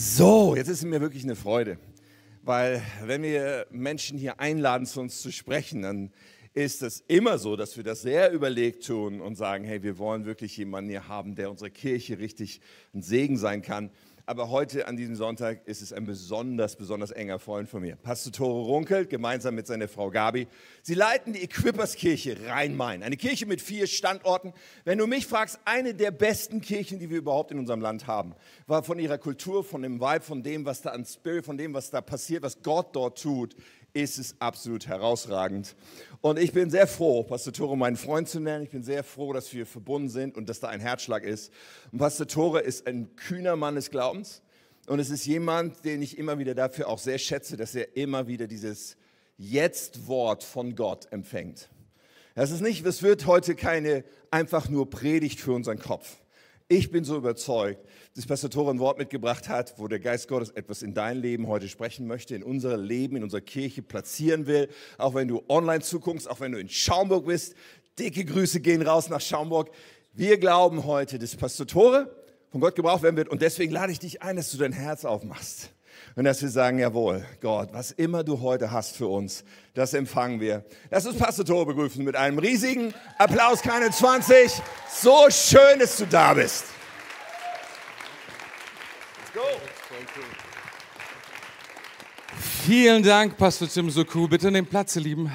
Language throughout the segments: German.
So, jetzt ist es mir wirklich eine Freude, weil wenn wir Menschen hier einladen, zu uns zu sprechen, dann ist es immer so, dass wir das sehr überlegt tun und sagen, hey, wir wollen wirklich jemanden hier haben, der unserer Kirche richtig ein Segen sein kann. Aber heute an diesem Sonntag ist es ein besonders, besonders enger Freund von mir. Pastor Tore Runkel, gemeinsam mit seiner Frau Gabi. Sie leiten die Equipperskirche Rhein-Main. Eine Kirche mit vier Standorten. Wenn du mich fragst, eine der besten Kirchen, die wir überhaupt in unserem Land haben. War von ihrer Kultur, von dem Vibe, von dem, was da an Spirit, von dem, was da passiert, was Gott dort tut, ist es absolut herausragend. Und ich bin sehr froh, Pastor Tore meinen Freund zu nennen. Ich bin sehr froh, dass wir verbunden sind und dass da ein Herzschlag ist. Und Pastor Tore ist ein kühner Mann des Glaubens. Und es ist jemand, den ich immer wieder dafür auch sehr schätze, dass er immer wieder dieses Jetzt-Wort von Gott empfängt. Das ist nicht, es wird heute keine einfach nur Predigt für unseren Kopf. Ich bin so überzeugt, dass Pastor Tore ein Wort mitgebracht hat, wo der Geist Gottes etwas in dein Leben heute sprechen möchte, in unser Leben, in unserer Kirche platzieren will. Auch wenn du online zuguckst, auch wenn du in Schaumburg bist. Dicke Grüße gehen raus nach Schaumburg. Wir glauben heute, dass Pastor Tore von Gott gebraucht werden wird. Und deswegen lade ich dich ein, dass du dein Herz aufmachst. Und dass wir sagen, jawohl, Gott, was immer du heute hast für uns, das empfangen wir. Lass uns Pastor Tore begrüßen mit einem riesigen Applaus, keine 20. So schön, dass du da bist. Let's go. Vielen Dank, Pastor Tim, so cool. Bitte nehmt Platz, ihr Lieben.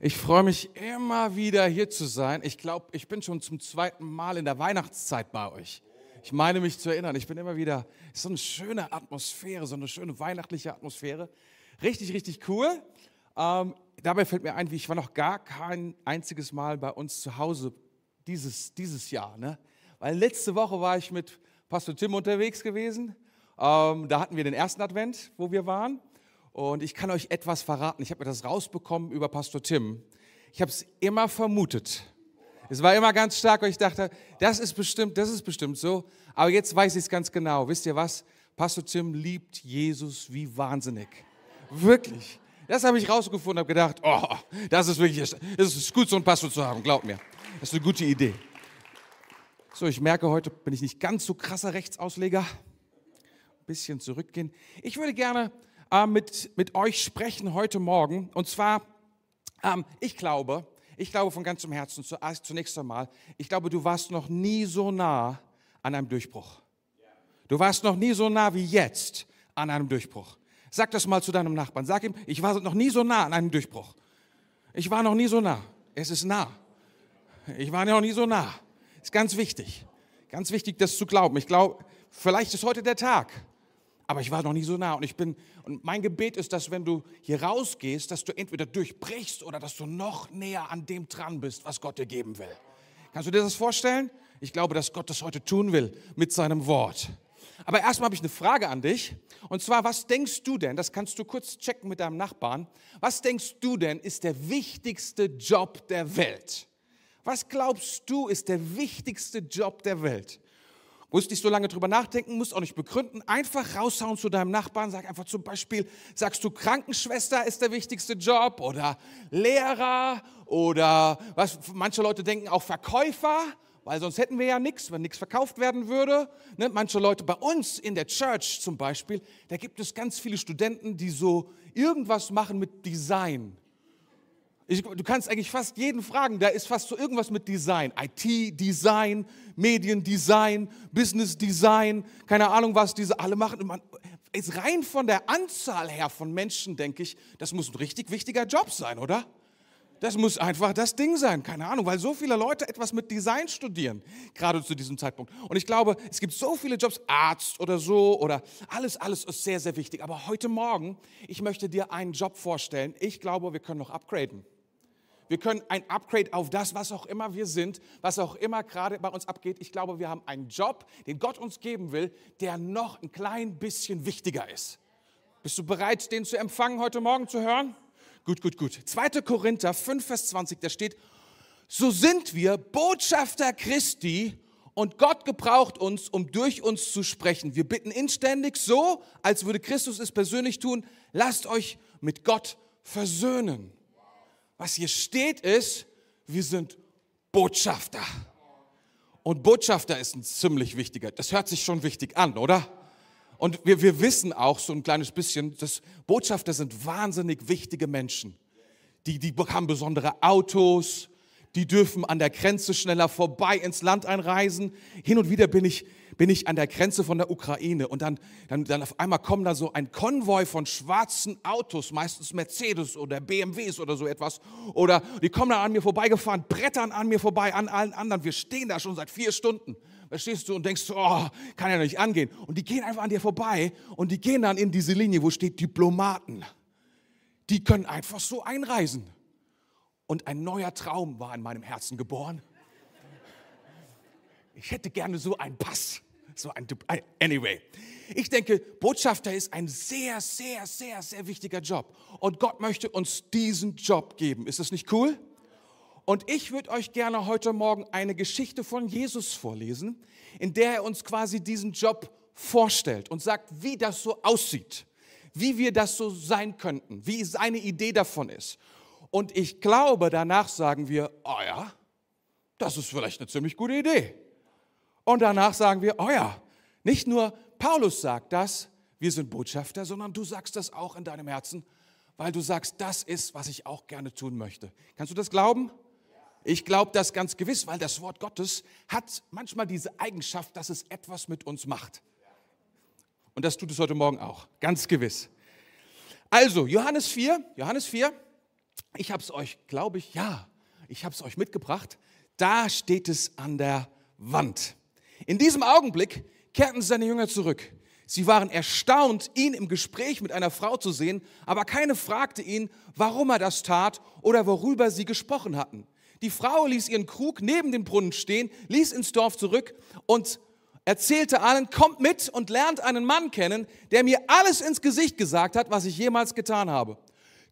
Ich freue mich immer wieder hier zu sein. Ich glaube, ich bin schon zum zweiten Mal in der Weihnachtszeit bei euch. Ich meine mich zu erinnern, ich bin immer wieder, so eine schöne Atmosphäre, so eine schöne weihnachtliche Atmosphäre. Richtig, richtig cool. Ähm, dabei fällt mir ein, wie ich war noch gar kein einziges Mal bei uns zu Hause dieses, dieses Jahr. Ne? Weil letzte Woche war ich mit Pastor Tim unterwegs gewesen. Ähm, da hatten wir den ersten Advent, wo wir waren. Und ich kann euch etwas verraten. Ich habe mir das rausbekommen über Pastor Tim. Ich habe es immer vermutet. Es war immer ganz stark, weil ich dachte, das ist bestimmt, das ist bestimmt so. Aber jetzt weiß ich es ganz genau. Wisst ihr was? Pastor Tim liebt Jesus wie wahnsinnig. Wirklich. Das habe ich rausgefunden, habe gedacht, oh, das ist wirklich, das ist gut, so einen Pastor zu haben, glaub mir. Das ist eine gute Idee. So, ich merke, heute bin ich nicht ganz so krasser Rechtsausleger. Ein bisschen zurückgehen. Ich würde gerne äh, mit, mit euch sprechen heute Morgen. Und zwar, ähm, ich glaube, ich glaube von ganzem Herzen zunächst einmal, ich glaube, du warst noch nie so nah an einem Durchbruch. Du warst noch nie so nah wie jetzt an einem Durchbruch. Sag das mal zu deinem Nachbarn. Sag ihm, ich war noch nie so nah an einem Durchbruch. Ich war noch nie so nah. Es ist nah. Ich war noch nie so nah. Ist ganz wichtig. Ganz wichtig, das zu glauben. Ich glaube, vielleicht ist heute der Tag aber ich war noch nie so nah. Und ich bin, und mein Gebet ist, dass wenn du hier rausgehst, dass du entweder durchbrichst oder dass du noch näher an dem dran bist, was Gott dir geben will. Kannst du dir das vorstellen? Ich glaube, dass Gott das heute tun will mit seinem Wort. Aber erstmal habe ich eine Frage an dich. Und zwar, was denkst du denn, das kannst du kurz checken mit deinem Nachbarn, was denkst du denn ist der wichtigste Job der Welt? Was glaubst du ist der wichtigste Job der Welt? Musst nicht so lange drüber nachdenken, musst auch nicht begründen. Einfach raushauen zu deinem Nachbarn. Sag einfach zum Beispiel, sagst du, Krankenschwester ist der wichtigste Job oder Lehrer oder was, manche Leute denken auch Verkäufer, weil sonst hätten wir ja nichts, wenn nichts verkauft werden würde. Ne? Manche Leute bei uns in der Church zum Beispiel, da gibt es ganz viele Studenten, die so irgendwas machen mit Design. Ich, du kannst eigentlich fast jeden fragen, da ist fast so irgendwas mit Design. IT-Design, Mediendesign, Business-Design, keine Ahnung was diese alle machen. Man, ist rein von der Anzahl her von Menschen, denke ich, das muss ein richtig wichtiger Job sein, oder? Das muss einfach das Ding sein, keine Ahnung, weil so viele Leute etwas mit Design studieren, gerade zu diesem Zeitpunkt. Und ich glaube, es gibt so viele Jobs, Arzt oder so, oder alles, alles ist sehr, sehr wichtig. Aber heute Morgen, ich möchte dir einen Job vorstellen. Ich glaube, wir können noch upgraden. Wir können ein Upgrade auf das, was auch immer wir sind, was auch immer gerade bei uns abgeht. Ich glaube, wir haben einen Job, den Gott uns geben will, der noch ein klein bisschen wichtiger ist. Bist du bereit, den zu empfangen heute Morgen zu hören? Gut, gut, gut. 2. Korinther 5, Vers 20, da steht, so sind wir Botschafter Christi und Gott gebraucht uns, um durch uns zu sprechen. Wir bitten inständig so, als würde Christus es persönlich tun, lasst euch mit Gott versöhnen. Was hier steht ist, wir sind Botschafter. Und Botschafter ist ein ziemlich wichtiger, das hört sich schon wichtig an, oder? Und wir, wir wissen auch so ein kleines bisschen, dass Botschafter sind wahnsinnig wichtige Menschen. Die, die haben besondere Autos, die dürfen an der Grenze schneller vorbei ins Land einreisen. Hin und wieder bin ich, bin ich an der Grenze von der Ukraine und dann, dann, dann auf einmal kommen da so ein Konvoi von schwarzen Autos, meistens Mercedes oder BMWs oder so etwas. Oder die kommen dann an mir vorbeigefahren, brettern an mir vorbei, an allen anderen. Wir stehen da schon seit vier Stunden. Da stehst du und denkst, oh, kann ja nicht angehen. Und die gehen einfach an dir vorbei und die gehen dann in diese Linie, wo steht Diplomaten. Die können einfach so einreisen und ein neuer Traum war in meinem Herzen geboren. Ich hätte gerne so einen Pass. So ein, anyway, ich denke, Botschafter ist ein sehr, sehr, sehr, sehr wichtiger Job. Und Gott möchte uns diesen Job geben. Ist das nicht cool? Und ich würde euch gerne heute Morgen eine Geschichte von Jesus vorlesen, in der er uns quasi diesen Job vorstellt und sagt, wie das so aussieht, wie wir das so sein könnten, wie seine Idee davon ist. Und ich glaube, danach sagen wir, oh ja, das ist vielleicht eine ziemlich gute Idee. Und danach sagen wir, oh ja, nicht nur Paulus sagt das, wir sind Botschafter, sondern du sagst das auch in deinem Herzen, weil du sagst, das ist, was ich auch gerne tun möchte. Kannst du das glauben? Ich glaube das ganz gewiss, weil das Wort Gottes hat manchmal diese Eigenschaft, dass es etwas mit uns macht. Und das tut es heute Morgen auch, ganz gewiss. Also, Johannes 4, Johannes 4, ich habe es euch, glaube ich, ja, ich habe es euch mitgebracht. Da steht es an der Wand. In diesem Augenblick kehrten seine Jünger zurück. Sie waren erstaunt, ihn im Gespräch mit einer Frau zu sehen, aber keine fragte ihn, warum er das tat oder worüber sie gesprochen hatten. Die Frau ließ ihren Krug neben dem Brunnen stehen, ließ ins Dorf zurück und erzählte allen, kommt mit und lernt einen Mann kennen, der mir alles ins Gesicht gesagt hat, was ich jemals getan habe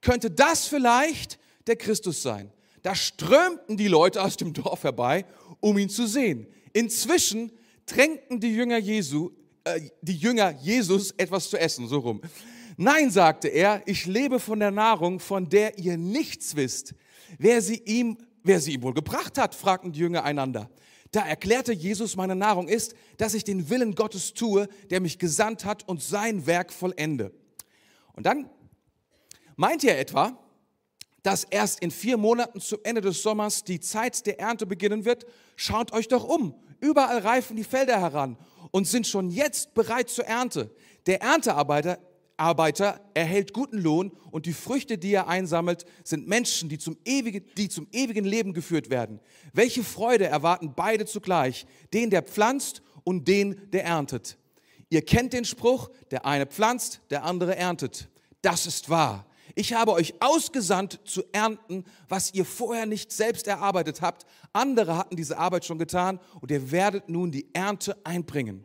könnte das vielleicht der Christus sein. Da strömten die Leute aus dem Dorf herbei, um ihn zu sehen. Inzwischen drängten die Jünger Jesu, äh, die Jünger Jesus etwas zu essen, so rum. Nein, sagte er, ich lebe von der Nahrung, von der ihr nichts wisst. Wer sie ihm, wer sie ihm wohl gebracht hat, fragten die Jünger einander. Da erklärte Jesus, meine Nahrung ist, dass ich den Willen Gottes tue, der mich gesandt hat und sein Werk vollende. Und dann Meint ihr etwa, dass erst in vier Monaten zum Ende des Sommers die Zeit der Ernte beginnen wird? Schaut euch doch um. Überall reifen die Felder heran und sind schon jetzt bereit zur Ernte. Der Erntearbeiter Arbeiter erhält guten Lohn und die Früchte, die er einsammelt, sind Menschen, die zum, ewigen, die zum ewigen Leben geführt werden. Welche Freude erwarten beide zugleich, den, der pflanzt und den, der erntet. Ihr kennt den Spruch, der eine pflanzt, der andere erntet. Das ist wahr. Ich habe euch ausgesandt zu ernten, was ihr vorher nicht selbst erarbeitet habt. Andere hatten diese Arbeit schon getan und ihr werdet nun die Ernte einbringen.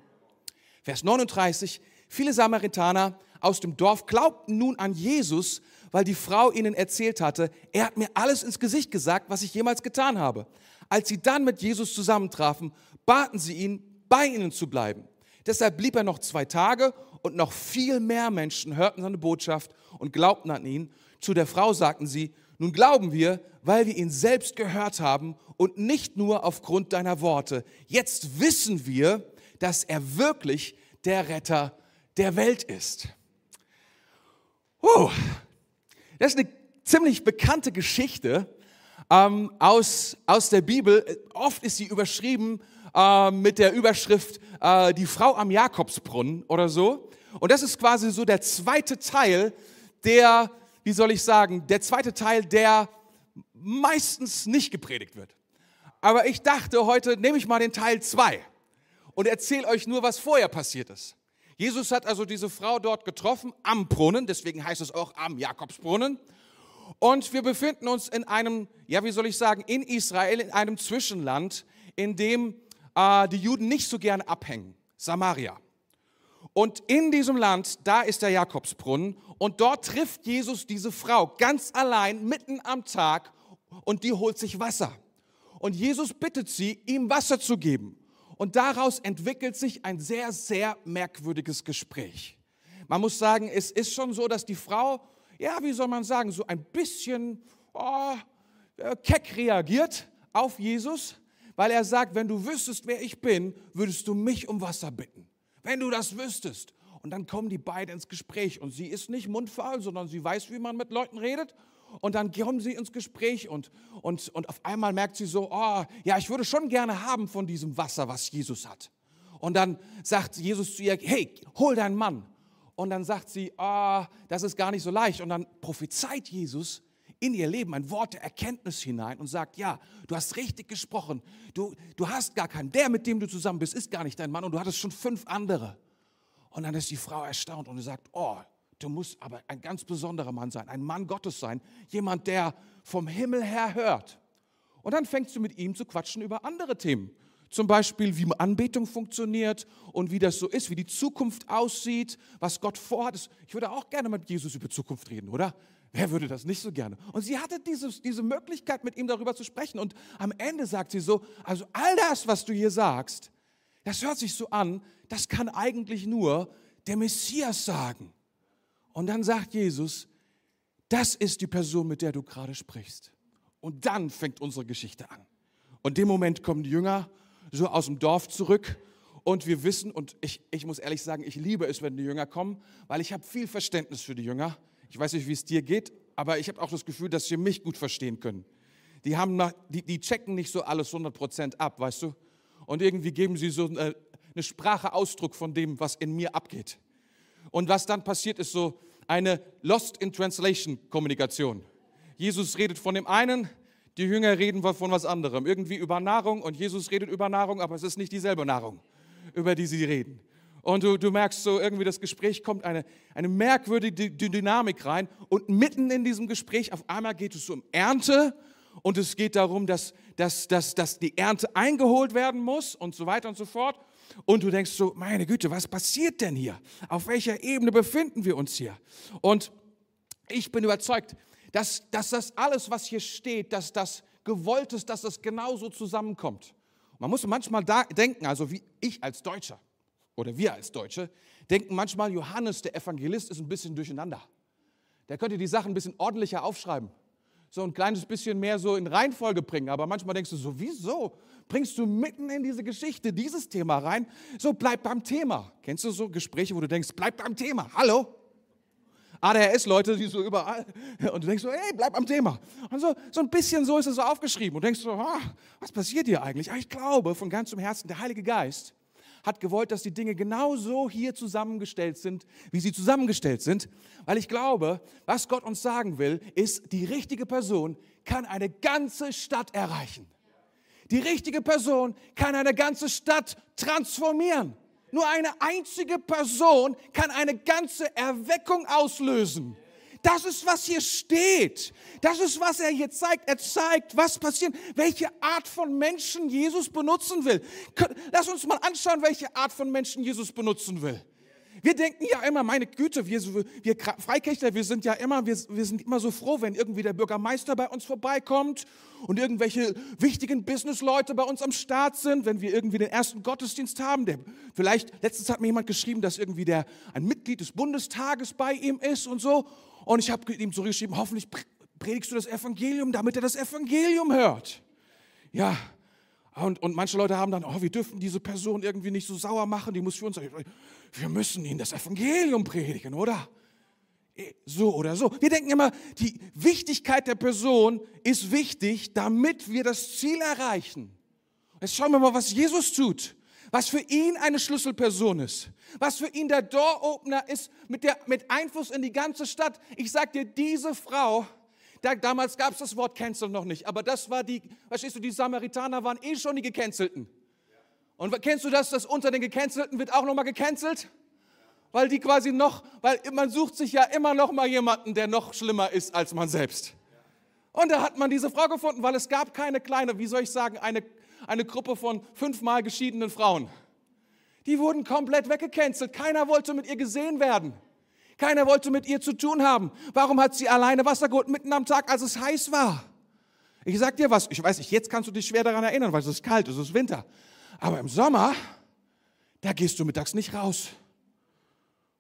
Vers 39. Viele Samaritaner aus dem Dorf glaubten nun an Jesus, weil die Frau ihnen erzählt hatte, er hat mir alles ins Gesicht gesagt, was ich jemals getan habe. Als sie dann mit Jesus zusammentrafen, baten sie ihn, bei ihnen zu bleiben. Deshalb blieb er noch zwei Tage und noch viel mehr Menschen hörten seine Botschaft und glaubten an ihn. Zu der Frau sagten sie, nun glauben wir, weil wir ihn selbst gehört haben und nicht nur aufgrund deiner Worte. Jetzt wissen wir, dass er wirklich der Retter der Welt ist. Uh, das ist eine ziemlich bekannte Geschichte ähm, aus, aus der Bibel. Oft ist sie überschrieben äh, mit der Überschrift äh, Die Frau am Jakobsbrunnen oder so. Und das ist quasi so der zweite Teil, der, wie soll ich sagen, der zweite Teil, der meistens nicht gepredigt wird. Aber ich dachte, heute nehme ich mal den Teil 2 und erzähle euch nur, was vorher passiert ist. Jesus hat also diese Frau dort getroffen am Brunnen, deswegen heißt es auch am Jakobsbrunnen. Und wir befinden uns in einem, ja, wie soll ich sagen, in Israel, in einem Zwischenland, in dem äh, die Juden nicht so gerne abhängen, Samaria. Und in diesem Land, da ist der Jakobsbrunnen und dort trifft Jesus diese Frau ganz allein mitten am Tag und die holt sich Wasser. Und Jesus bittet sie, ihm Wasser zu geben. Und daraus entwickelt sich ein sehr, sehr merkwürdiges Gespräch. Man muss sagen, es ist schon so, dass die Frau, ja, wie soll man sagen, so ein bisschen oh, keck reagiert auf Jesus, weil er sagt, wenn du wüsstest, wer ich bin, würdest du mich um Wasser bitten. Wenn du das wüsstest. Und dann kommen die beiden ins Gespräch und sie ist nicht mundfaul, sondern sie weiß, wie man mit Leuten redet. Und dann kommen sie ins Gespräch und, und, und auf einmal merkt sie so, oh, ja, ich würde schon gerne haben von diesem Wasser, was Jesus hat. Und dann sagt Jesus zu ihr, hey, hol deinen Mann. Und dann sagt sie, oh, das ist gar nicht so leicht. Und dann prophezeit Jesus in ihr Leben ein Wort der Erkenntnis hinein und sagt, ja, du hast richtig gesprochen. Du, du hast gar keinen. Der, mit dem du zusammen bist, ist gar nicht dein Mann und du hattest schon fünf andere. Und dann ist die Frau erstaunt und sagt, oh, du musst aber ein ganz besonderer Mann sein, ein Mann Gottes sein, jemand, der vom Himmel her hört. Und dann fängst du mit ihm zu quatschen über andere Themen. Zum Beispiel, wie Anbetung funktioniert und wie das so ist, wie die Zukunft aussieht, was Gott vorhat. Ich würde auch gerne mit Jesus über Zukunft reden, oder? Wer würde das nicht so gerne? Und sie hatte dieses, diese Möglichkeit, mit ihm darüber zu sprechen. Und am Ende sagt sie so, also all das, was du hier sagst, das hört sich so an, das kann eigentlich nur der Messias sagen. Und dann sagt Jesus, das ist die Person, mit der du gerade sprichst. Und dann fängt unsere Geschichte an. Und in dem Moment kommen die Jünger so aus dem Dorf zurück und wir wissen, und ich, ich muss ehrlich sagen, ich liebe es, wenn die Jünger kommen, weil ich habe viel Verständnis für die Jünger. Ich weiß nicht, wie es dir geht, aber ich habe auch das Gefühl, dass sie mich gut verstehen können. Die, haben nach, die, die checken nicht so alles 100% ab, weißt du? Und irgendwie geben sie so eine, eine Sprache Ausdruck von dem, was in mir abgeht. Und was dann passiert, ist so eine Lost in Translation Kommunikation. Jesus redet von dem einen, die Jünger reden von was anderem. Irgendwie über Nahrung und Jesus redet über Nahrung, aber es ist nicht dieselbe Nahrung, über die sie reden. Und du, du merkst so, irgendwie das Gespräch kommt eine, eine merkwürdige Dynamik rein. Und mitten in diesem Gespräch, auf einmal geht es um Ernte und es geht darum, dass, dass, dass, dass die Ernte eingeholt werden muss und so weiter und so fort. Und du denkst so, meine Güte, was passiert denn hier? Auf welcher Ebene befinden wir uns hier? Und ich bin überzeugt, dass, dass das alles, was hier steht, dass das gewollt ist, dass das genauso zusammenkommt. Man muss manchmal da denken, also wie ich als Deutscher oder wir als Deutsche, denken manchmal, Johannes, der Evangelist, ist ein bisschen durcheinander. Der könnte die Sachen ein bisschen ordentlicher aufschreiben so ein kleines bisschen mehr so in Reihenfolge bringen. Aber manchmal denkst du so, wieso bringst du mitten in diese Geschichte dieses Thema rein? So, bleib beim Thema. Kennst du so Gespräche, wo du denkst, bleib beim Thema. Hallo? ADHS-Leute, die so überall, und du denkst so, hey, bleib am Thema. Und so, so ein bisschen so ist es so aufgeschrieben. Und denkst so, ah, was passiert hier eigentlich? Ah, ich glaube von ganzem Herzen, der Heilige Geist hat gewollt, dass die Dinge genauso hier zusammengestellt sind, wie sie zusammengestellt sind. Weil ich glaube, was Gott uns sagen will, ist, die richtige Person kann eine ganze Stadt erreichen. Die richtige Person kann eine ganze Stadt transformieren. Nur eine einzige Person kann eine ganze Erweckung auslösen. Das ist, was hier steht. Das ist, was er hier zeigt. Er zeigt, was passiert, welche Art von Menschen Jesus benutzen will. Lass uns mal anschauen, welche Art von Menschen Jesus benutzen will. Wir denken ja immer, meine Güte, wir, wir Freikirchler, wir sind ja immer, wir, wir sind immer so froh, wenn irgendwie der Bürgermeister bei uns vorbeikommt und irgendwelche wichtigen Businessleute bei uns am Start sind, wenn wir irgendwie den ersten Gottesdienst haben. Der, vielleicht, letztens hat mir jemand geschrieben, dass irgendwie der, ein Mitglied des Bundestages bei ihm ist und so. Und ich habe ihm zurückgeschrieben, hoffentlich predigst du das Evangelium, damit er das Evangelium hört. Ja, und, und manche Leute haben dann, oh, wir dürfen diese Person irgendwie nicht so sauer machen, die muss für uns, wir müssen ihnen das Evangelium predigen, oder? Eh, so oder so. Wir denken immer, die Wichtigkeit der Person ist wichtig, damit wir das Ziel erreichen. Jetzt schauen wir mal, was Jesus tut was für ihn eine Schlüsselperson ist, was für ihn der Door-Opener ist mit, der, mit Einfluss in die ganze Stadt. Ich sag dir, diese Frau, da, damals gab es das Wort Cancel noch nicht, aber das war die, verstehst du, die Samaritaner waren eh schon die Gecancelten. Und kennst du das, dass unter den Gecancelten wird auch nochmal gecancelt? Weil die quasi noch, weil man sucht sich ja immer noch mal jemanden, der noch schlimmer ist als man selbst. Und da hat man diese Frau gefunden, weil es gab keine kleine, wie soll ich sagen, eine eine Gruppe von fünfmal geschiedenen Frauen. Die wurden komplett weggecancelt. Keiner wollte mit ihr gesehen werden. Keiner wollte mit ihr zu tun haben. Warum hat sie alleine Wasser geholt mitten am Tag, als es heiß war? Ich sag dir was, ich weiß nicht, jetzt kannst du dich schwer daran erinnern, weil es ist kalt, es ist Winter. Aber im Sommer, da gehst du mittags nicht raus.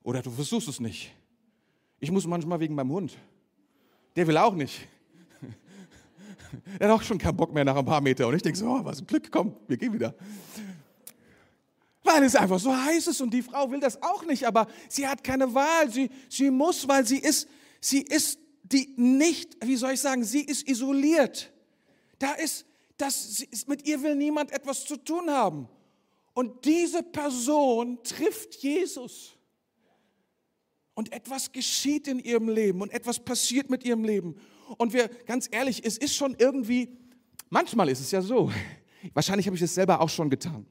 Oder du versuchst es nicht. Ich muss manchmal wegen meinem Hund. Der will auch nicht. Er hat auch schon keinen Bock mehr nach ein paar Metern. Und ich denke so, oh, was ein Glück, komm, wir gehen wieder. Weil es einfach so heiß ist und die Frau will das auch nicht, aber sie hat keine Wahl. Sie, sie muss, weil sie ist, sie ist die nicht, wie soll ich sagen, sie ist isoliert. Da ist, das, ist, mit ihr will niemand etwas zu tun haben. Und diese Person trifft Jesus. Und etwas geschieht in ihrem Leben und etwas passiert mit ihrem Leben. Und wir, ganz ehrlich, es ist schon irgendwie, manchmal ist es ja so, wahrscheinlich habe ich es selber auch schon getan,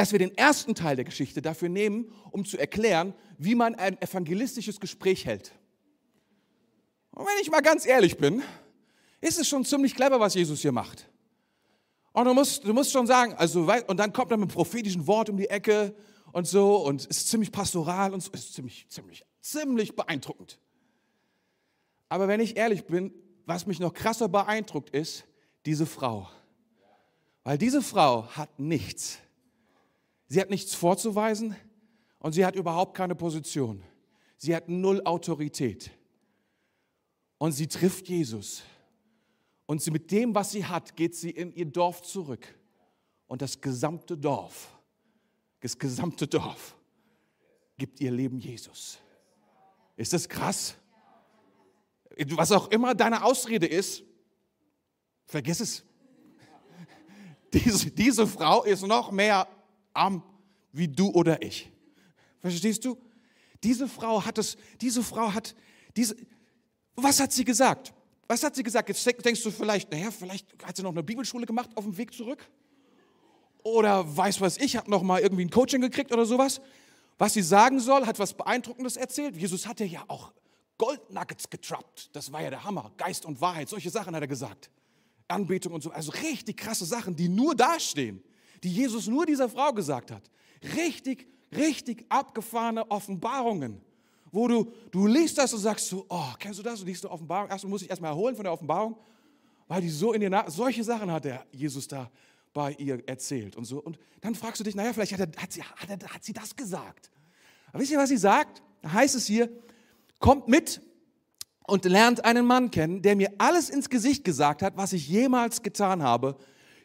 dass wir den ersten Teil der Geschichte dafür nehmen, um zu erklären, wie man ein evangelistisches Gespräch hält. Und wenn ich mal ganz ehrlich bin, ist es schon ziemlich clever, was Jesus hier macht. Und du musst, du musst schon sagen, also, und dann kommt er mit einem prophetischen Wort um die Ecke und so und ist ziemlich pastoral und so, ist ziemlich, ziemlich, ziemlich beeindruckend. Aber wenn ich ehrlich bin, was mich noch krasser beeindruckt ist, diese Frau. Weil diese Frau hat nichts. Sie hat nichts vorzuweisen und sie hat überhaupt keine Position. Sie hat null Autorität. Und sie trifft Jesus. Und sie, mit dem, was sie hat, geht sie in ihr Dorf zurück. Und das gesamte Dorf, das gesamte Dorf gibt ihr Leben Jesus. Ist das krass? Was auch immer deine Ausrede ist, vergiss es. Diese, diese Frau ist noch mehr arm wie du oder ich. Verstehst du? Diese Frau hat es, diese Frau hat, diese, was hat sie gesagt? Was hat sie gesagt? Jetzt denkst du vielleicht, naja, vielleicht hat sie noch eine Bibelschule gemacht auf dem Weg zurück. Oder weiß was ich, hat noch mal irgendwie ein Coaching gekriegt oder sowas. Was sie sagen soll, hat was Beeindruckendes erzählt. Jesus hatte ja auch Goldnuggets getrappt. Das war ja der Hammer. Geist und Wahrheit, solche Sachen hat er gesagt. Anbetung und so. Also richtig krasse Sachen, die nur dastehen, die Jesus nur dieser Frau gesagt hat. Richtig, richtig abgefahrene Offenbarungen wo du, du liest das und sagst so, oh, kennst du das? Du liest die Offenbarung, erstmal muss ich erstmal erholen von der Offenbarung, weil die so in dir, solche Sachen hat der Jesus da bei ihr erzählt und so. Und dann fragst du dich, naja, vielleicht hat, er, hat, sie, hat, er, hat sie das gesagt. Aber wisst ihr, was sie sagt? Da heißt es hier, kommt mit und lernt einen Mann kennen, der mir alles ins Gesicht gesagt hat, was ich jemals getan habe.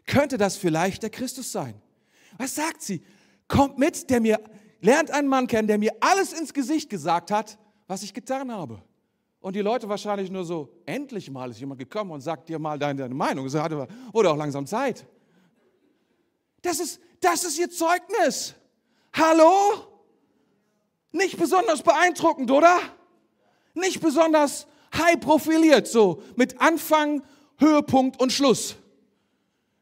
Könnte das vielleicht der Christus sein? Was sagt sie? Kommt mit, der mir lernt einen Mann kennen, der mir alles ins Gesicht gesagt hat, was ich getan habe. Und die Leute wahrscheinlich nur so, endlich mal ist jemand gekommen und sagt dir mal deine, deine Meinung. Es wurde auch langsam Zeit. Das ist, das ist ihr Zeugnis. Hallo? Nicht besonders beeindruckend, oder? Nicht besonders high profiliert, so mit Anfang, Höhepunkt und Schluss.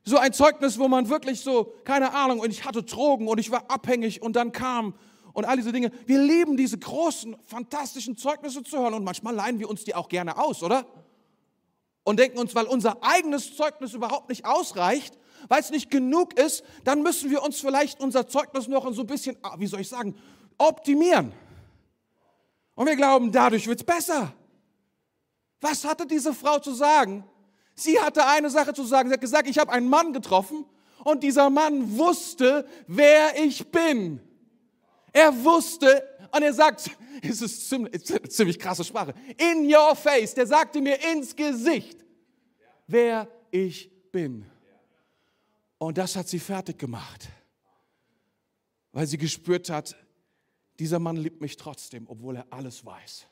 So ein Zeugnis, wo man wirklich so, keine Ahnung, und ich hatte Drogen und ich war abhängig und dann kam und all diese Dinge. Wir lieben diese großen, fantastischen Zeugnisse zu hören und manchmal leihen wir uns die auch gerne aus, oder? Und denken uns, weil unser eigenes Zeugnis überhaupt nicht ausreicht, weil es nicht genug ist, dann müssen wir uns vielleicht unser Zeugnis noch so ein bisschen, ah, wie soll ich sagen, optimieren. Und wir glauben, dadurch wird es besser. Was hatte diese Frau zu sagen? Sie hatte eine Sache zu sagen. Sie hat gesagt, ich habe einen Mann getroffen und dieser Mann wusste, wer ich bin. Er wusste und er sagt, es ist ziemlich, ziemlich krasse Sprache, in your face, der sagte mir ins Gesicht, wer ich bin. Und das hat sie fertig gemacht, weil sie gespürt hat, dieser Mann liebt mich trotzdem, obwohl er alles weiß.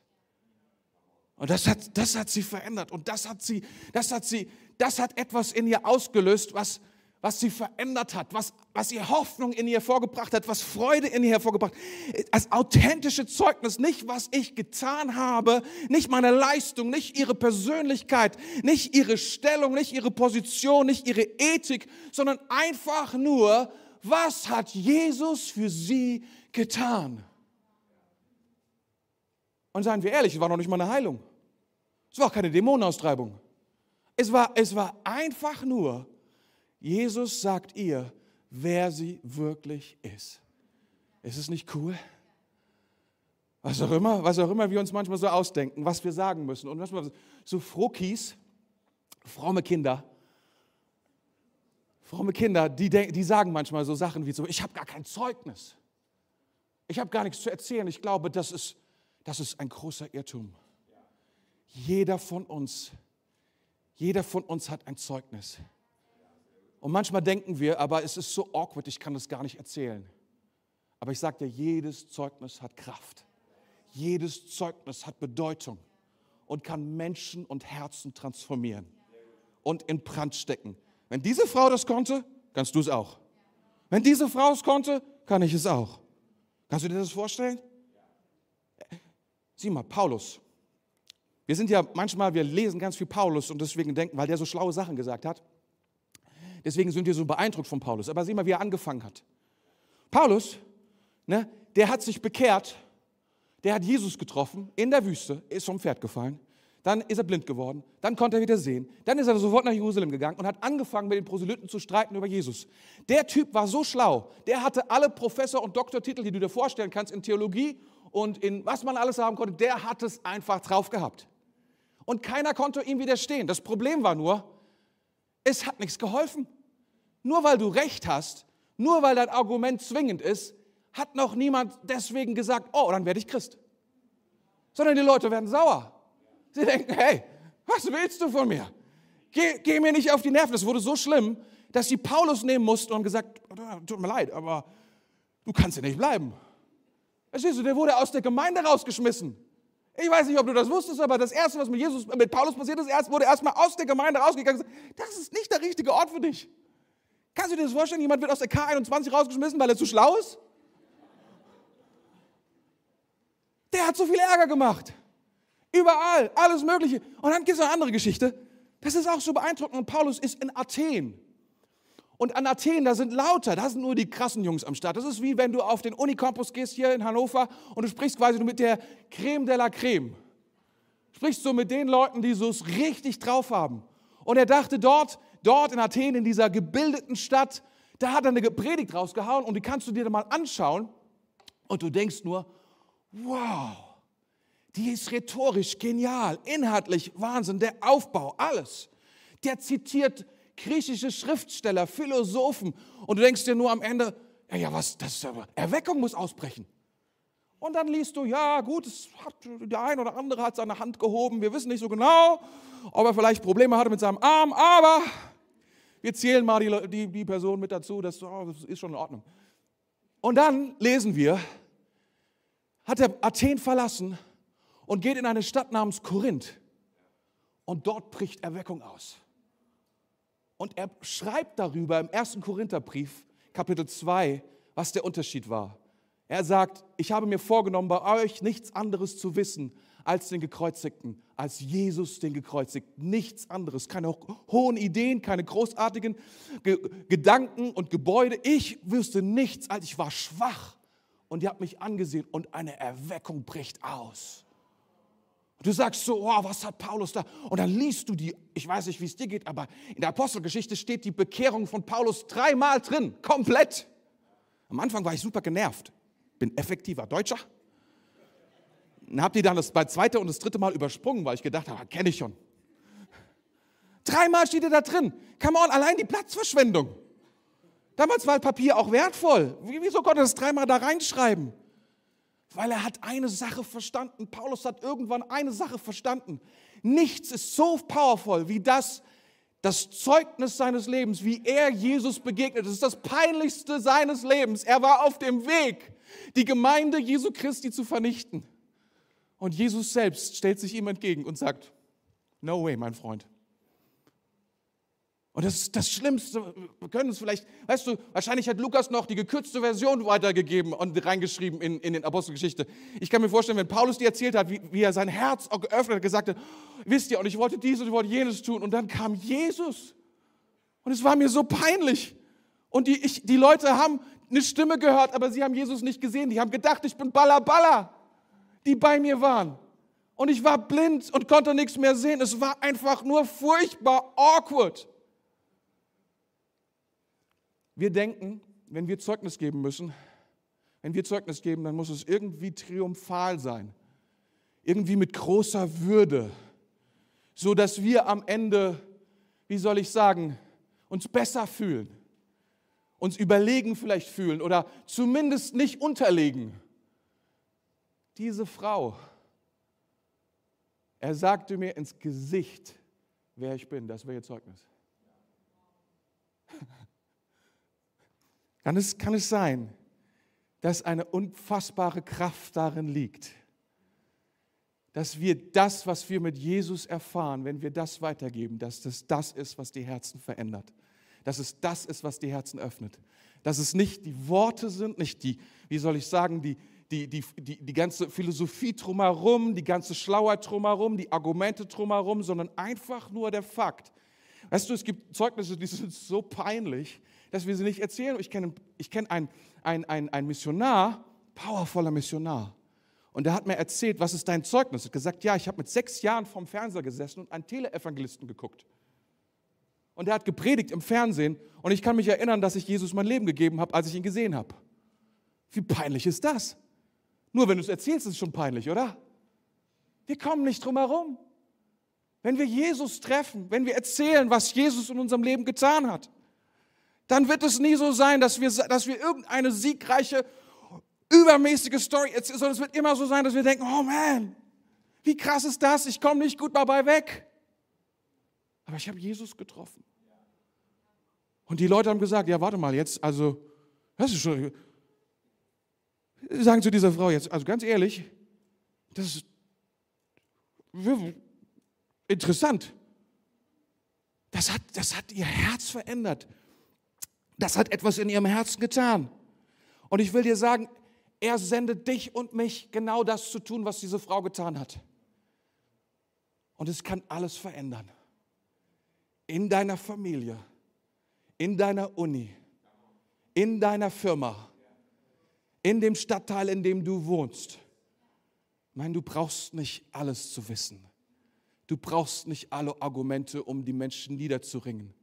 Und das hat, das hat sie verändert und das hat sie, das hat sie, das hat etwas in ihr ausgelöst, was, was sie verändert hat, was, was ihr Hoffnung in ihr hervorgebracht hat, was Freude in ihr hervorgebracht hat. Als authentische Zeugnis, nicht was ich getan habe, nicht meine Leistung, nicht ihre Persönlichkeit, nicht ihre Stellung, nicht ihre Position, nicht ihre Ethik, sondern einfach nur, was hat Jesus für sie getan? Und seien wir ehrlich, es war noch nicht mal eine Heilung. Es war auch keine Dämonenaustreibung. Es war, es war einfach nur, Jesus sagt ihr, wer sie wirklich ist. Ist es nicht cool? Was auch immer, was auch immer wir uns manchmal so ausdenken, was wir sagen müssen. Und manchmal so Frokis, fromme Kinder, fromme Kinder, die, die sagen manchmal so Sachen wie so, ich habe gar kein Zeugnis. Ich habe gar nichts zu erzählen. Ich glaube, das ist, das ist ein großer Irrtum. Jeder von uns, jeder von uns hat ein Zeugnis. Und manchmal denken wir, aber es ist so awkward, ich kann das gar nicht erzählen. Aber ich sage dir, jedes Zeugnis hat Kraft. Jedes Zeugnis hat Bedeutung und kann Menschen und Herzen transformieren und in Brand stecken. Wenn diese Frau das konnte, kannst du es auch. Wenn diese Frau es konnte, kann ich es auch. Kannst du dir das vorstellen? Sieh mal, Paulus. Wir sind ja manchmal, wir lesen ganz viel Paulus und deswegen denken, weil der so schlaue Sachen gesagt hat. Deswegen sind wir so beeindruckt von Paulus. Aber sieh mal, wie er angefangen hat. Paulus, ne, der hat sich bekehrt, der hat Jesus getroffen in der Wüste, ist vom Pferd gefallen, dann ist er blind geworden, dann konnte er wieder sehen, dann ist er sofort nach Jerusalem gegangen und hat angefangen mit den Proselyten zu streiten über Jesus. Der Typ war so schlau, der hatte alle Professor- und Doktortitel, die du dir vorstellen kannst in Theologie und in was man alles haben konnte, der hat es einfach drauf gehabt. Und keiner konnte ihm widerstehen. Das Problem war nur, es hat nichts geholfen. Nur weil du recht hast, nur weil dein Argument zwingend ist, hat noch niemand deswegen gesagt, oh, dann werde ich Christ. Sondern die Leute werden sauer. Sie denken, hey, was willst du von mir? Geh, geh mir nicht auf die Nerven. Das wurde so schlimm, dass sie Paulus nehmen mussten und gesagt, tut mir leid, aber du kannst hier nicht bleiben. Verstehst du, der wurde aus der Gemeinde rausgeschmissen. Ich weiß nicht, ob du das wusstest, aber das Erste, was mit, Jesus, mit Paulus passiert ist, er wurde erstmal aus der Gemeinde rausgegangen das ist nicht der richtige Ort für dich. Kannst du dir das vorstellen? Jemand wird aus der K21 rausgeschmissen, weil er zu schlau ist? Der hat so viel Ärger gemacht. Überall, alles Mögliche. Und dann gibt es eine andere Geschichte. Das ist auch so beeindruckend. Und Paulus ist in Athen. Und an Athen, da sind lauter, da sind nur die krassen Jungs am Start. Das ist wie wenn du auf den Unicampus gehst hier in Hannover und du sprichst quasi mit der Creme de la Creme. Sprichst so mit den Leuten, die so es richtig drauf haben. Und er dachte dort, dort in Athen, in dieser gebildeten Stadt, da hat er eine Predigt rausgehauen und die kannst du dir mal anschauen. Und du denkst nur, wow, die ist rhetorisch genial, inhaltlich Wahnsinn, der Aufbau, alles. Der zitiert griechische Schriftsteller, Philosophen und du denkst dir nur am Ende, ja, ja was, das Erweckung muss ausbrechen. Und dann liest du, ja gut, hat, der eine oder andere hat seine Hand gehoben, wir wissen nicht so genau, ob er vielleicht Probleme hatte mit seinem Arm, aber wir zählen mal die, die, die Person mit dazu, das, oh, das ist schon in Ordnung. Und dann lesen wir, hat er Athen verlassen und geht in eine Stadt namens Korinth. Und dort bricht Erweckung aus. Und er schreibt darüber im ersten Korintherbrief, Kapitel 2, was der Unterschied war. Er sagt, ich habe mir vorgenommen, bei euch nichts anderes zu wissen als den Gekreuzigten, als Jesus den Gekreuzigten. Nichts anderes, keine hohen Ideen, keine großartigen Ge Gedanken und Gebäude. Ich wüsste nichts, als ich war schwach. Und ihr habt mich angesehen und eine Erweckung bricht aus. Du sagst so, oh, was hat Paulus da? Und dann liest du die, ich weiß nicht, wie es dir geht, aber in der Apostelgeschichte steht die Bekehrung von Paulus dreimal drin, komplett. Am Anfang war ich super genervt, bin effektiver Deutscher. Dann habt ihr dann das zweite und das dritte Mal übersprungen, weil ich gedacht habe, kenne ich schon. Dreimal steht er da drin. Come on, allein die Platzverschwendung. Damals war Papier auch wertvoll. Wieso konnte er das dreimal da reinschreiben? Weil er hat eine Sache verstanden. Paulus hat irgendwann eine Sache verstanden. Nichts ist so powerful wie das, das Zeugnis seines Lebens, wie er Jesus begegnet. Das ist das peinlichste seines Lebens. Er war auf dem Weg, die Gemeinde Jesu Christi zu vernichten. Und Jesus selbst stellt sich ihm entgegen und sagt, no way, mein Freund. Und das ist das Schlimmste, wir können es vielleicht, weißt du, wahrscheinlich hat Lukas noch die gekürzte Version weitergegeben und reingeschrieben in, in den Apostelgeschichte. Ich kann mir vorstellen, wenn Paulus dir erzählt hat, wie, wie er sein Herz auch geöffnet hat, gesagt hat, wisst ihr, und ich wollte dies und ich wollte jenes tun, und dann kam Jesus. Und es war mir so peinlich. Und die, ich, die Leute haben eine Stimme gehört, aber sie haben Jesus nicht gesehen. Die haben gedacht, ich bin Baller Baller, die bei mir waren. Und ich war blind und konnte nichts mehr sehen. Es war einfach nur furchtbar awkward. Wir denken, wenn wir Zeugnis geben müssen, wenn wir Zeugnis geben, dann muss es irgendwie triumphal sein, irgendwie mit großer Würde, so dass wir am Ende, wie soll ich sagen, uns besser fühlen, uns überlegen vielleicht fühlen oder zumindest nicht unterlegen. Diese Frau, er sagte mir ins Gesicht, wer ich bin, das wäre ihr Zeugnis. Kann es, kann es sein, dass eine unfassbare Kraft darin liegt, dass wir das, was wir mit Jesus erfahren, wenn wir das weitergeben, dass das das ist, was die Herzen verändert. Dass es das ist, was die Herzen öffnet. Dass es nicht die Worte sind, nicht die, wie soll ich sagen, die, die, die, die, die ganze Philosophie drumherum, die ganze Schlauheit drumherum, die Argumente drumherum, sondern einfach nur der Fakt. Weißt du, es gibt Zeugnisse, die sind so peinlich, dass wir sie nicht erzählen. Ich kenne, ich kenne einen, einen, einen, einen Missionar, powervoller Missionar. Und der hat mir erzählt, was ist dein Zeugnis? Er hat gesagt, ja, ich habe mit sechs Jahren vorm Fernseher gesessen und einen Teleevangelisten geguckt. Und er hat gepredigt im Fernsehen und ich kann mich erinnern, dass ich Jesus mein Leben gegeben habe, als ich ihn gesehen habe. Wie peinlich ist das? Nur wenn du es erzählst, ist es schon peinlich, oder? Wir kommen nicht drum herum. Wenn wir Jesus treffen, wenn wir erzählen, was Jesus in unserem Leben getan hat, dann wird es nie so sein, dass wir, dass wir irgendeine siegreiche, übermäßige Story erzählen, sondern es wird immer so sein, dass wir denken, oh man, wie krass ist das, ich komme nicht gut dabei weg. Aber ich habe Jesus getroffen. Und die Leute haben gesagt, ja, warte mal, jetzt, also, das ist schon, sagen zu dieser Frau jetzt, also ganz ehrlich, das ist interessant. Das hat, das hat ihr Herz verändert. Das hat etwas in ihrem Herzen getan. Und ich will dir sagen, er sendet dich und mich genau das zu tun, was diese Frau getan hat. Und es kann alles verändern. In deiner Familie, in deiner Uni, in deiner Firma, in dem Stadtteil, in dem du wohnst. Meine, du brauchst nicht alles zu wissen. Du brauchst nicht alle Argumente, um die Menschen niederzuringen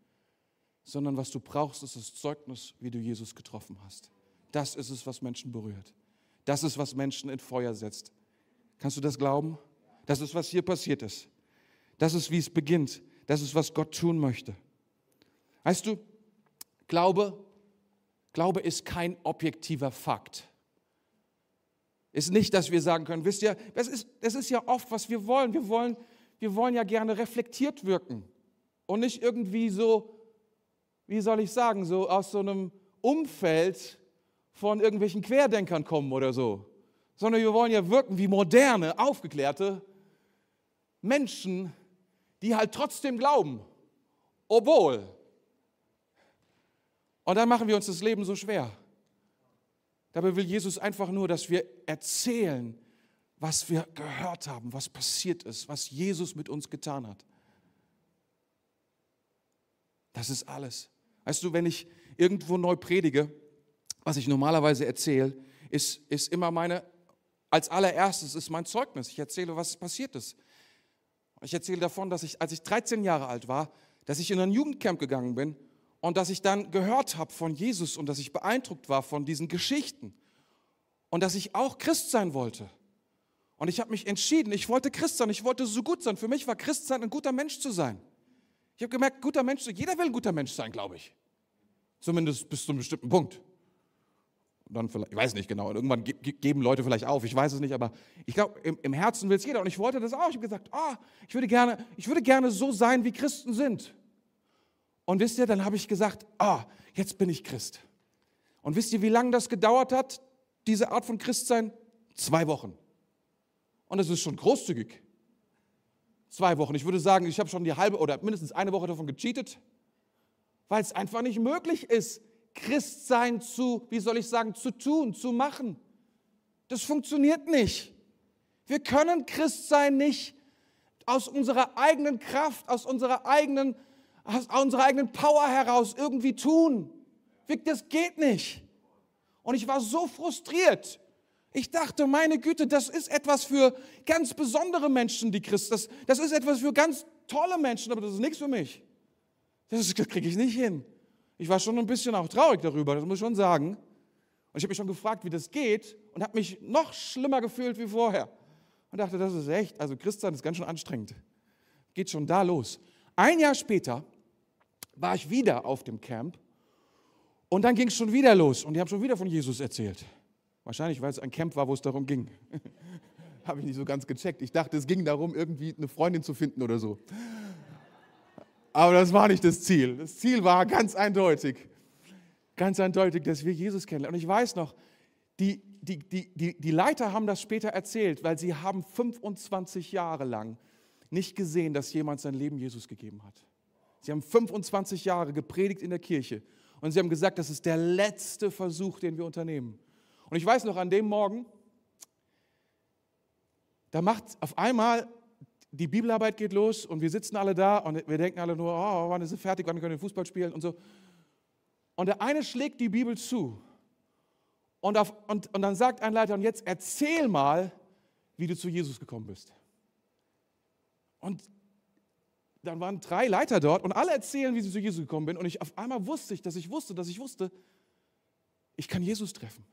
sondern was du brauchst, ist das Zeugnis, wie du Jesus getroffen hast. Das ist es, was Menschen berührt. Das ist, was Menschen in Feuer setzt. Kannst du das glauben? Das ist, was hier passiert ist. Das ist, wie es beginnt. Das ist, was Gott tun möchte. Weißt du, Glaube, Glaube ist kein objektiver Fakt. Ist nicht, dass wir sagen können, wisst ihr, das ist, das ist ja oft, was wir wollen. Wir wollen, wir wollen ja gerne reflektiert wirken und nicht irgendwie so wie soll ich sagen, so aus so einem Umfeld von irgendwelchen Querdenkern kommen oder so, sondern wir wollen ja wirken wie moderne, aufgeklärte Menschen, die halt trotzdem glauben, obwohl. Und dann machen wir uns das Leben so schwer. Dabei will Jesus einfach nur, dass wir erzählen, was wir gehört haben, was passiert ist, was Jesus mit uns getan hat. Das ist alles. Weißt du, wenn ich irgendwo neu predige, was ich normalerweise erzähle, ist, ist immer meine, als allererstes ist mein Zeugnis. Ich erzähle, was passiert ist. Ich erzähle davon, dass ich, als ich 13 Jahre alt war, dass ich in ein Jugendcamp gegangen bin und dass ich dann gehört habe von Jesus und dass ich beeindruckt war von diesen Geschichten und dass ich auch Christ sein wollte. Und ich habe mich entschieden, ich wollte Christ sein, ich wollte so gut sein. Für mich war Christ sein, ein guter Mensch zu sein. Ich habe gemerkt, guter Mensch, jeder will ein guter Mensch sein, glaube ich. Zumindest bis zu einem bestimmten Punkt. Und dann vielleicht, ich weiß nicht genau, und irgendwann ge geben Leute vielleicht auf, ich weiß es nicht, aber ich glaube, im, im, Herzen will es jeder. Und ich wollte das auch. Ich habe gesagt, oh, ich, würde gerne, ich würde gerne so sein, wie Christen sind. Und wisst ihr, dann habe ich gesagt, oh, jetzt bin ich Christ. Und wisst ihr, wie lange das gedauert hat, diese Art von Christsein? Zwei Wochen. Und das ist schon großzügig. Zwei Wochen. Ich würde sagen, ich habe schon die halbe oder mindestens eine Woche davon gecheatet, weil es einfach nicht möglich ist, Christsein zu, wie soll ich sagen, zu tun, zu machen. Das funktioniert nicht. Wir können Christsein nicht aus unserer eigenen Kraft, aus unserer eigenen, aus unserer eigenen Power heraus irgendwie tun. Das geht nicht. Und ich war so frustriert. Ich dachte, meine Güte, das ist etwas für ganz besondere Menschen, die Christen. Das, das ist etwas für ganz tolle Menschen, aber das ist nichts für mich. Das kriege ich nicht hin. Ich war schon ein bisschen auch traurig darüber, das muss ich schon sagen. Und ich habe mich schon gefragt, wie das geht und habe mich noch schlimmer gefühlt wie vorher. Und dachte, das ist echt, also Christsein ist ganz schön anstrengend. Geht schon da los. Ein Jahr später war ich wieder auf dem Camp und dann ging es schon wieder los und die haben schon wieder von Jesus erzählt. Wahrscheinlich, weil es ein Camp war, wo es darum ging. Habe ich nicht so ganz gecheckt. Ich dachte, es ging darum, irgendwie eine Freundin zu finden oder so. Aber das war nicht das Ziel. Das Ziel war ganz eindeutig. Ganz eindeutig, dass wir Jesus kennenlernen. Und ich weiß noch, die, die, die, die, die Leiter haben das später erzählt, weil sie haben 25 Jahre lang nicht gesehen, dass jemand sein Leben Jesus gegeben hat. Sie haben 25 Jahre gepredigt in der Kirche und sie haben gesagt, das ist der letzte Versuch, den wir unternehmen. Und ich weiß noch, an dem Morgen, da macht auf einmal die Bibelarbeit geht los und wir sitzen alle da und wir denken alle nur, oh, wann ist sie fertig, wann können wir Fußball spielen und so. Und der eine schlägt die Bibel zu und, auf, und, und dann sagt ein Leiter, und jetzt erzähl mal, wie du zu Jesus gekommen bist. Und dann waren drei Leiter dort und alle erzählen, wie sie zu Jesus gekommen sind. Und ich auf einmal wusste ich, dass ich wusste, dass ich wusste, ich kann Jesus treffen.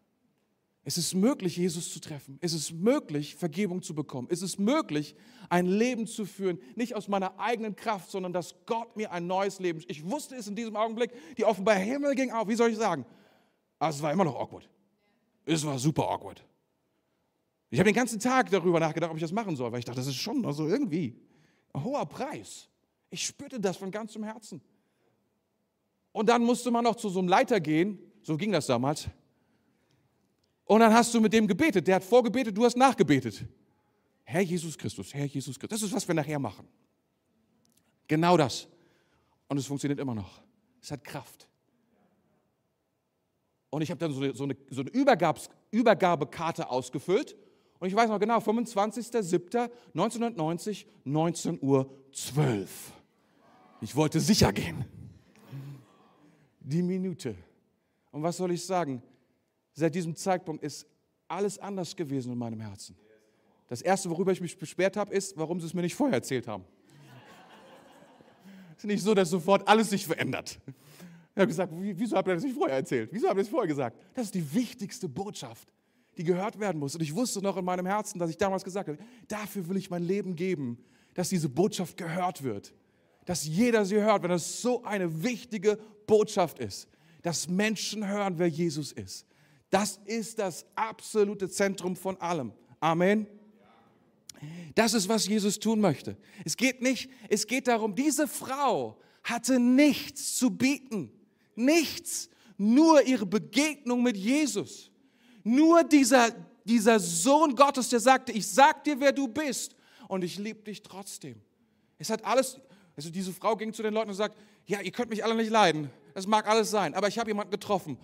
Es ist möglich, Jesus zu treffen. Es ist möglich, Vergebung zu bekommen. Es ist möglich, ein Leben zu führen, nicht aus meiner eigenen Kraft, sondern dass Gott mir ein neues Leben. Ich wusste es in diesem Augenblick, die offenbar Himmel ging auf. Wie soll ich sagen? Aber es war immer noch awkward. Es war super awkward. Ich habe den ganzen Tag darüber nachgedacht, ob ich das machen soll, weil ich dachte, das ist schon also irgendwie ein hoher Preis. Ich spürte das von ganzem Herzen. Und dann musste man noch zu so einem Leiter gehen, so ging das damals. Und dann hast du mit dem gebetet. Der hat vorgebetet, du hast nachgebetet. Herr Jesus Christus, Herr Jesus Christus. Das ist, was wir nachher machen. Genau das. Und es funktioniert immer noch. Es hat Kraft. Und ich habe dann so eine, so eine, so eine Übergabs, Übergabekarte ausgefüllt. Und ich weiß noch genau, 25.07.1990, 19.12 Uhr. Ich wollte sicher gehen. Die Minute. Und was soll ich sagen? Seit diesem Zeitpunkt ist alles anders gewesen in meinem Herzen. Das Erste, worüber ich mich beschwert habe, ist, warum sie es mir nicht vorher erzählt haben. Es ist nicht so, dass sofort alles sich verändert. Ich habe gesagt, wieso habt ihr das nicht vorher erzählt? Wieso habt ihr das vorher gesagt? Das ist die wichtigste Botschaft, die gehört werden muss. Und ich wusste noch in meinem Herzen, dass ich damals gesagt habe, dafür will ich mein Leben geben, dass diese Botschaft gehört wird. Dass jeder sie hört, wenn das so eine wichtige Botschaft ist. Dass Menschen hören, wer Jesus ist. Das ist das absolute Zentrum von allem. Amen. Das ist, was Jesus tun möchte. Es geht nicht, es geht darum, diese Frau hatte nichts zu bieten. Nichts. Nur ihre Begegnung mit Jesus. Nur dieser, dieser Sohn Gottes, der sagte, ich sag dir, wer du bist und ich liebe dich trotzdem. Es hat alles, also diese Frau ging zu den Leuten und sagt, ja, ihr könnt mich alle nicht leiden. Das mag alles sein, aber ich habe jemanden getroffen.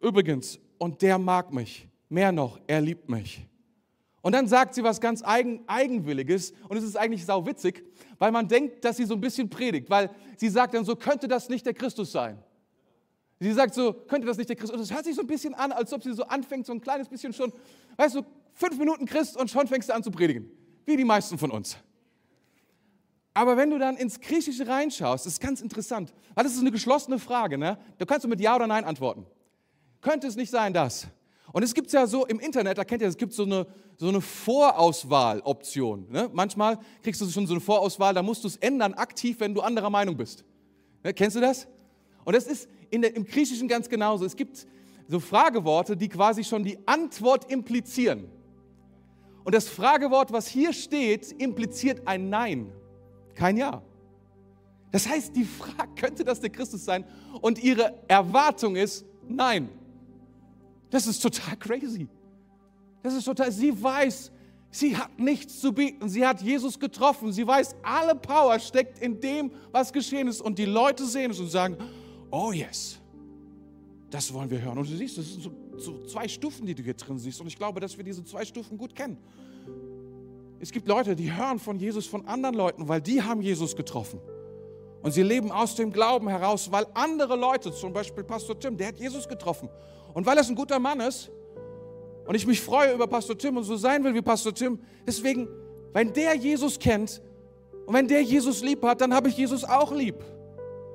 Übrigens, und der mag mich. Mehr noch, er liebt mich. Und dann sagt sie was ganz Eigen, Eigenwilliges und es ist eigentlich sauwitzig, weil man denkt, dass sie so ein bisschen predigt, weil sie sagt dann so, könnte das nicht der Christus sein? Sie sagt so, könnte das nicht der Christus? Und es hört sich so ein bisschen an, als ob sie so anfängt, so ein kleines bisschen schon, weißt du, fünf Minuten Christ und schon fängst du an zu predigen. Wie die meisten von uns. Aber wenn du dann ins Griechische reinschaust, ist ganz interessant, weil das ist eine geschlossene Frage, ne? Da kannst du mit Ja oder Nein antworten. Könnte es nicht sein, dass? Und es gibt ja so im Internet, da kennt ihr, es gibt so eine, so eine Vorauswahl-Option. Ne? Manchmal kriegst du schon so eine Vorauswahl, da musst du es ändern aktiv, wenn du anderer Meinung bist. Ne? Kennst du das? Und das ist der, im Griechischen ganz genauso. Es gibt so Frageworte, die quasi schon die Antwort implizieren. Und das Fragewort, was hier steht, impliziert ein Nein, kein Ja. Das heißt, die Frage, könnte das der Christus sein? Und ihre Erwartung ist Nein. Das ist total crazy. Das ist total, sie weiß, sie hat nichts zu bieten. Sie hat Jesus getroffen. Sie weiß, alle Power steckt in dem, was geschehen ist. Und die Leute sehen es und sagen, oh yes, das wollen wir hören. Und du siehst, das sind so, so zwei Stufen, die du hier drin siehst. Und ich glaube, dass wir diese zwei Stufen gut kennen. Es gibt Leute, die hören von Jesus von anderen Leuten, weil die haben Jesus getroffen. Und sie leben aus dem Glauben heraus, weil andere Leute, zum Beispiel Pastor Tim, der hat Jesus getroffen. Und weil er ein guter Mann ist und ich mich freue über Pastor Tim und so sein will wie Pastor Tim, deswegen, wenn der Jesus kennt und wenn der Jesus lieb hat, dann habe ich Jesus auch lieb.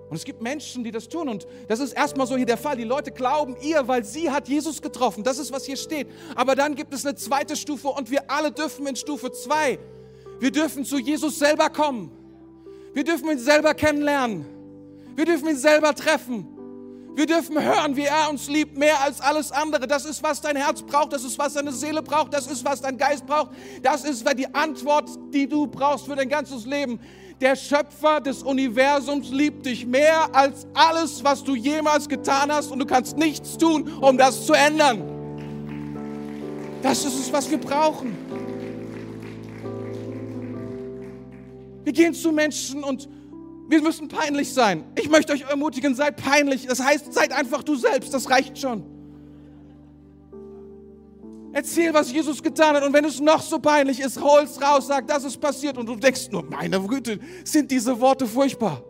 Und es gibt Menschen, die das tun. Und das ist erstmal so hier der Fall. Die Leute glauben ihr, weil sie hat Jesus getroffen. Das ist, was hier steht. Aber dann gibt es eine zweite Stufe und wir alle dürfen in Stufe zwei. Wir dürfen zu Jesus selber kommen. Wir dürfen ihn selber kennenlernen. Wir dürfen ihn selber treffen. Wir dürfen hören, wie er uns liebt, mehr als alles andere. Das ist, was dein Herz braucht, das ist, was deine Seele braucht, das ist, was dein Geist braucht. Das ist die Antwort, die du brauchst für dein ganzes Leben. Der Schöpfer des Universums liebt dich mehr als alles, was du jemals getan hast und du kannst nichts tun, um das zu ändern. Das ist es, was wir brauchen. Wir gehen zu Menschen und wir müssen peinlich sein. Ich möchte euch ermutigen, seid peinlich. Das heißt, seid einfach du selbst. Das reicht schon. Erzähl, was Jesus getan hat. Und wenn es noch so peinlich ist, hol's raus, sag, das ist passiert. Und du denkst nur, meine Güte, sind diese Worte furchtbar.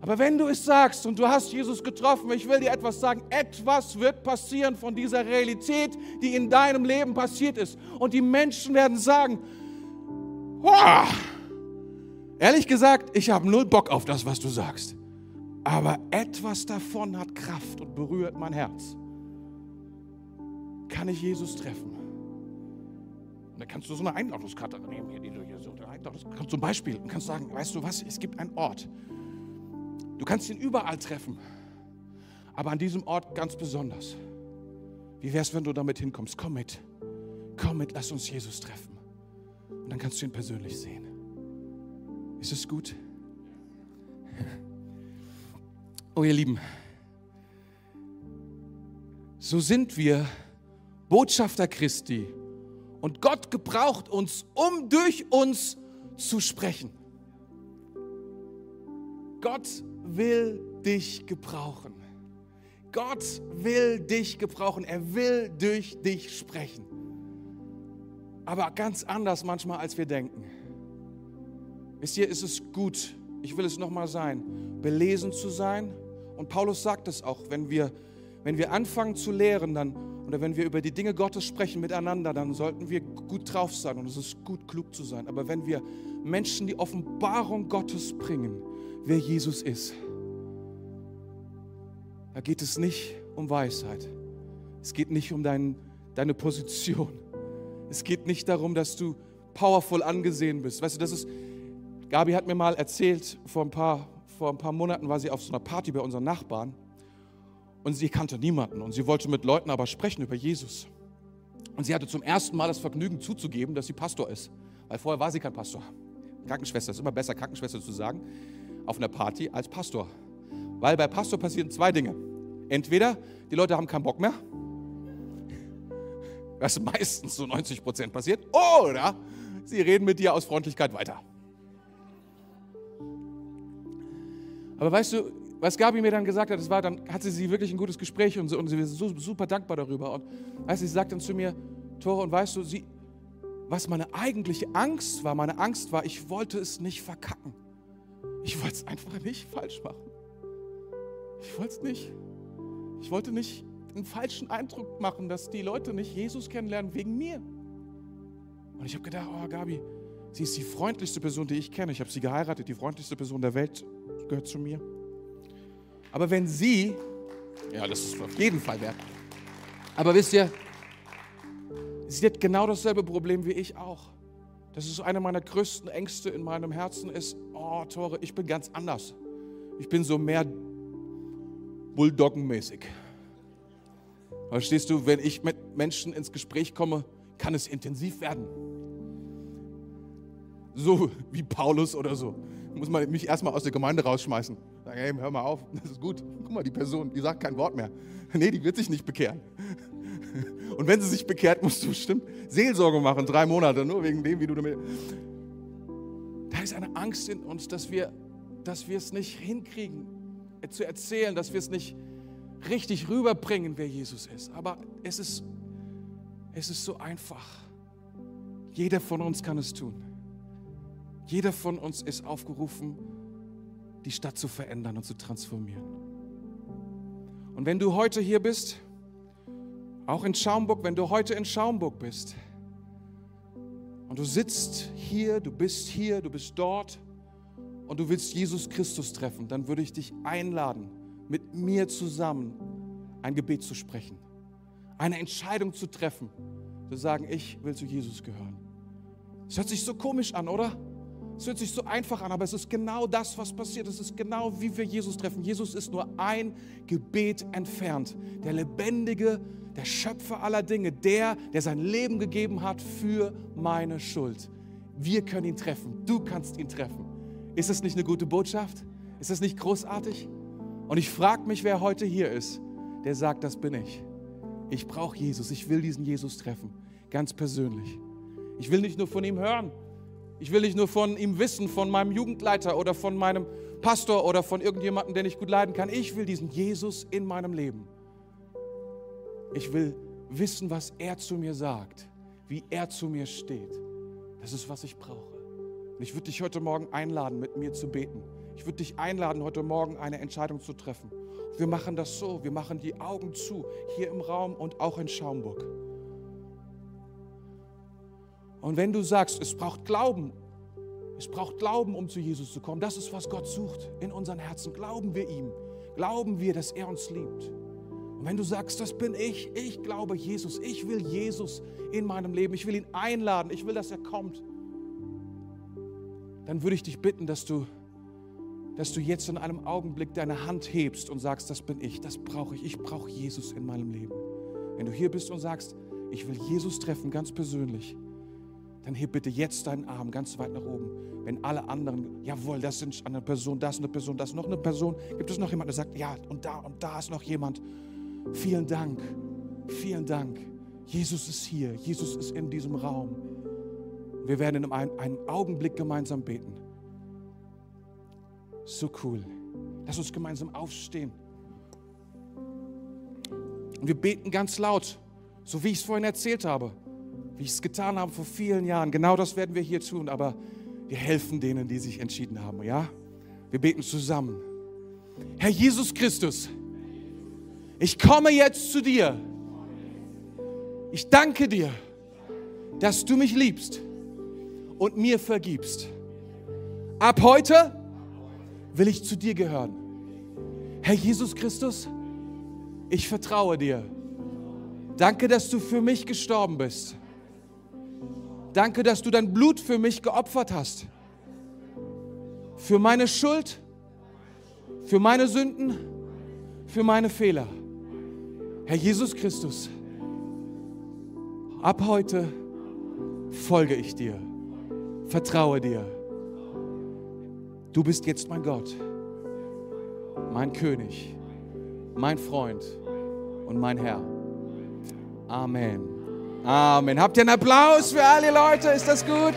Aber wenn du es sagst und du hast Jesus getroffen, ich will dir etwas sagen, etwas wird passieren von dieser Realität, die in deinem Leben passiert ist. Und die Menschen werden sagen, wow, Ehrlich gesagt, ich habe null Bock auf das, was du sagst. Aber etwas davon hat Kraft und berührt mein Herz. Kann ich Jesus treffen? Und dann kannst du so eine Einladungskarte nehmen, die du hier so kannst zum Beispiel und kannst sagen, weißt du was, es gibt einen Ort. Du kannst ihn überall treffen, aber an diesem Ort ganz besonders. Wie wäre es, wenn du damit hinkommst? Komm mit, komm mit, lass uns Jesus treffen. Und dann kannst du ihn persönlich sehen. Ist es gut? Oh ihr Lieben, so sind wir Botschafter Christi und Gott gebraucht uns, um durch uns zu sprechen. Gott will dich gebrauchen. Gott will dich gebrauchen. Er will durch dich sprechen. Aber ganz anders manchmal, als wir denken. Wisst ihr, ist es gut, ich will es nochmal sein, belesen zu sein. Und Paulus sagt es auch, wenn wir, wenn wir anfangen zu lehren, dann, oder wenn wir über die Dinge Gottes sprechen miteinander, dann sollten wir gut drauf sein und es ist gut, klug zu sein. Aber wenn wir Menschen die Offenbarung Gottes bringen, wer Jesus ist, da geht es nicht um Weisheit. Es geht nicht um dein, deine Position. Es geht nicht darum, dass du powerful angesehen bist. Weißt du, das ist, Gabi hat mir mal erzählt, vor ein, paar, vor ein paar Monaten war sie auf so einer Party bei unseren Nachbarn und sie kannte niemanden und sie wollte mit Leuten aber sprechen über Jesus. Und sie hatte zum ersten Mal das Vergnügen zuzugeben, dass sie Pastor ist, weil vorher war sie kein Pastor. Krankenschwester ist immer besser, Krankenschwester zu sagen, auf einer Party als Pastor. Weil bei Pastor passieren zwei Dinge. Entweder die Leute haben keinen Bock mehr, was meistens so 90 Prozent passiert, oder sie reden mit dir aus Freundlichkeit weiter. Aber weißt du, was Gabi mir dann gesagt hat, das war, dann hatte sie wirklich ein gutes Gespräch und, und sie ist so, super dankbar darüber. Und weißt du, sie sagt dann zu mir, Tore, und weißt du, sie, was meine eigentliche Angst war, meine Angst war, ich wollte es nicht verkacken. Ich wollte es einfach nicht falsch machen. Ich wollte es nicht. Ich wollte nicht einen falschen Eindruck machen, dass die Leute nicht Jesus kennenlernen wegen mir. Und ich habe gedacht, oh Gabi, sie ist die freundlichste Person, die ich kenne. Ich habe sie geheiratet, die freundlichste Person der Welt gehört zu mir. Aber wenn sie, ja, das ist auf jeden Fall wert. Aber wisst ihr, sie hat genau dasselbe Problem wie ich auch. Das ist einer meiner größten Ängste in meinem Herzen ist, oh Tore, ich bin ganz anders. Ich bin so mehr Bulldoggenmäßig. Verstehst du, wenn ich mit Menschen ins Gespräch komme, kann es intensiv werden. So wie Paulus oder so muss man mich erstmal aus der Gemeinde rausschmeißen. Sagen, hey, hör mal auf, das ist gut. Guck mal, die Person, die sagt kein Wort mehr. Nee, die wird sich nicht bekehren. Und wenn sie sich bekehrt, musst du bestimmt Seelsorge machen, drei Monate, nur wegen dem, wie du damit. Da ist eine Angst in uns, dass wir, dass wir es nicht hinkriegen, zu erzählen, dass wir es nicht richtig rüberbringen, wer Jesus ist. Aber es ist, es ist so einfach. Jeder von uns kann es tun. Jeder von uns ist aufgerufen, die Stadt zu verändern und zu transformieren. Und wenn du heute hier bist, auch in Schaumburg, wenn du heute in Schaumburg bist und du sitzt hier, du bist hier, du bist dort und du willst Jesus Christus treffen, dann würde ich dich einladen, mit mir zusammen ein Gebet zu sprechen, eine Entscheidung zu treffen, zu sagen, ich will zu Jesus gehören. Das hört sich so komisch an, oder? Es hört sich so einfach an, aber es ist genau das, was passiert. Es ist genau, wie wir Jesus treffen. Jesus ist nur ein Gebet entfernt. Der lebendige, der Schöpfer aller Dinge, der, der sein Leben gegeben hat für meine Schuld. Wir können ihn treffen. Du kannst ihn treffen. Ist es nicht eine gute Botschaft? Ist es nicht großartig? Und ich frage mich, wer heute hier ist, der sagt, das bin ich. Ich brauche Jesus. Ich will diesen Jesus treffen. Ganz persönlich. Ich will nicht nur von ihm hören. Ich will nicht nur von ihm wissen, von meinem Jugendleiter oder von meinem Pastor oder von irgendjemandem, den ich gut leiden kann. Ich will diesen Jesus in meinem Leben. Ich will wissen, was er zu mir sagt, wie er zu mir steht. Das ist, was ich brauche. Und ich würde dich heute Morgen einladen, mit mir zu beten. Ich würde dich einladen, heute Morgen eine Entscheidung zu treffen. Wir machen das so, wir machen die Augen zu, hier im Raum und auch in Schaumburg. Und wenn du sagst, es braucht Glauben, es braucht Glauben, um zu Jesus zu kommen, das ist, was Gott sucht in unseren Herzen. Glauben wir ihm, glauben wir, dass er uns liebt. Und wenn du sagst, das bin ich, ich glaube Jesus, ich will Jesus in meinem Leben, ich will ihn einladen, ich will, dass er kommt, dann würde ich dich bitten, dass du, dass du jetzt in einem Augenblick deine Hand hebst und sagst, das bin ich, das brauche ich, ich brauche Jesus in meinem Leben. Wenn du hier bist und sagst, ich will Jesus treffen, ganz persönlich, dann heb bitte jetzt deinen Arm ganz weit nach oben. Wenn alle anderen, jawohl, das sind eine Person, das ist eine Person, das ist noch eine Person, gibt es noch jemand, der sagt, ja, und da und da ist noch jemand. Vielen Dank, vielen Dank. Jesus ist hier, Jesus ist in diesem Raum. Wir werden in einem, einem Augenblick gemeinsam beten. So cool. Lass uns gemeinsam aufstehen. Und wir beten ganz laut, so wie ich es vorhin erzählt habe wie ich es getan habe vor vielen Jahren. Genau das werden wir hier tun, aber wir helfen denen, die sich entschieden haben, ja? Wir beten zusammen. Herr Jesus Christus, ich komme jetzt zu dir. Ich danke dir, dass du mich liebst und mir vergibst. Ab heute will ich zu dir gehören. Herr Jesus Christus, ich vertraue dir. Danke, dass du für mich gestorben bist Danke, dass du dein Blut für mich geopfert hast. Für meine Schuld, für meine Sünden, für meine Fehler. Herr Jesus Christus, ab heute folge ich dir, vertraue dir. Du bist jetzt mein Gott, mein König, mein Freund und mein Herr. Amen. Amen. Habt ihr einen Applaus für alle Leute? Ist das gut?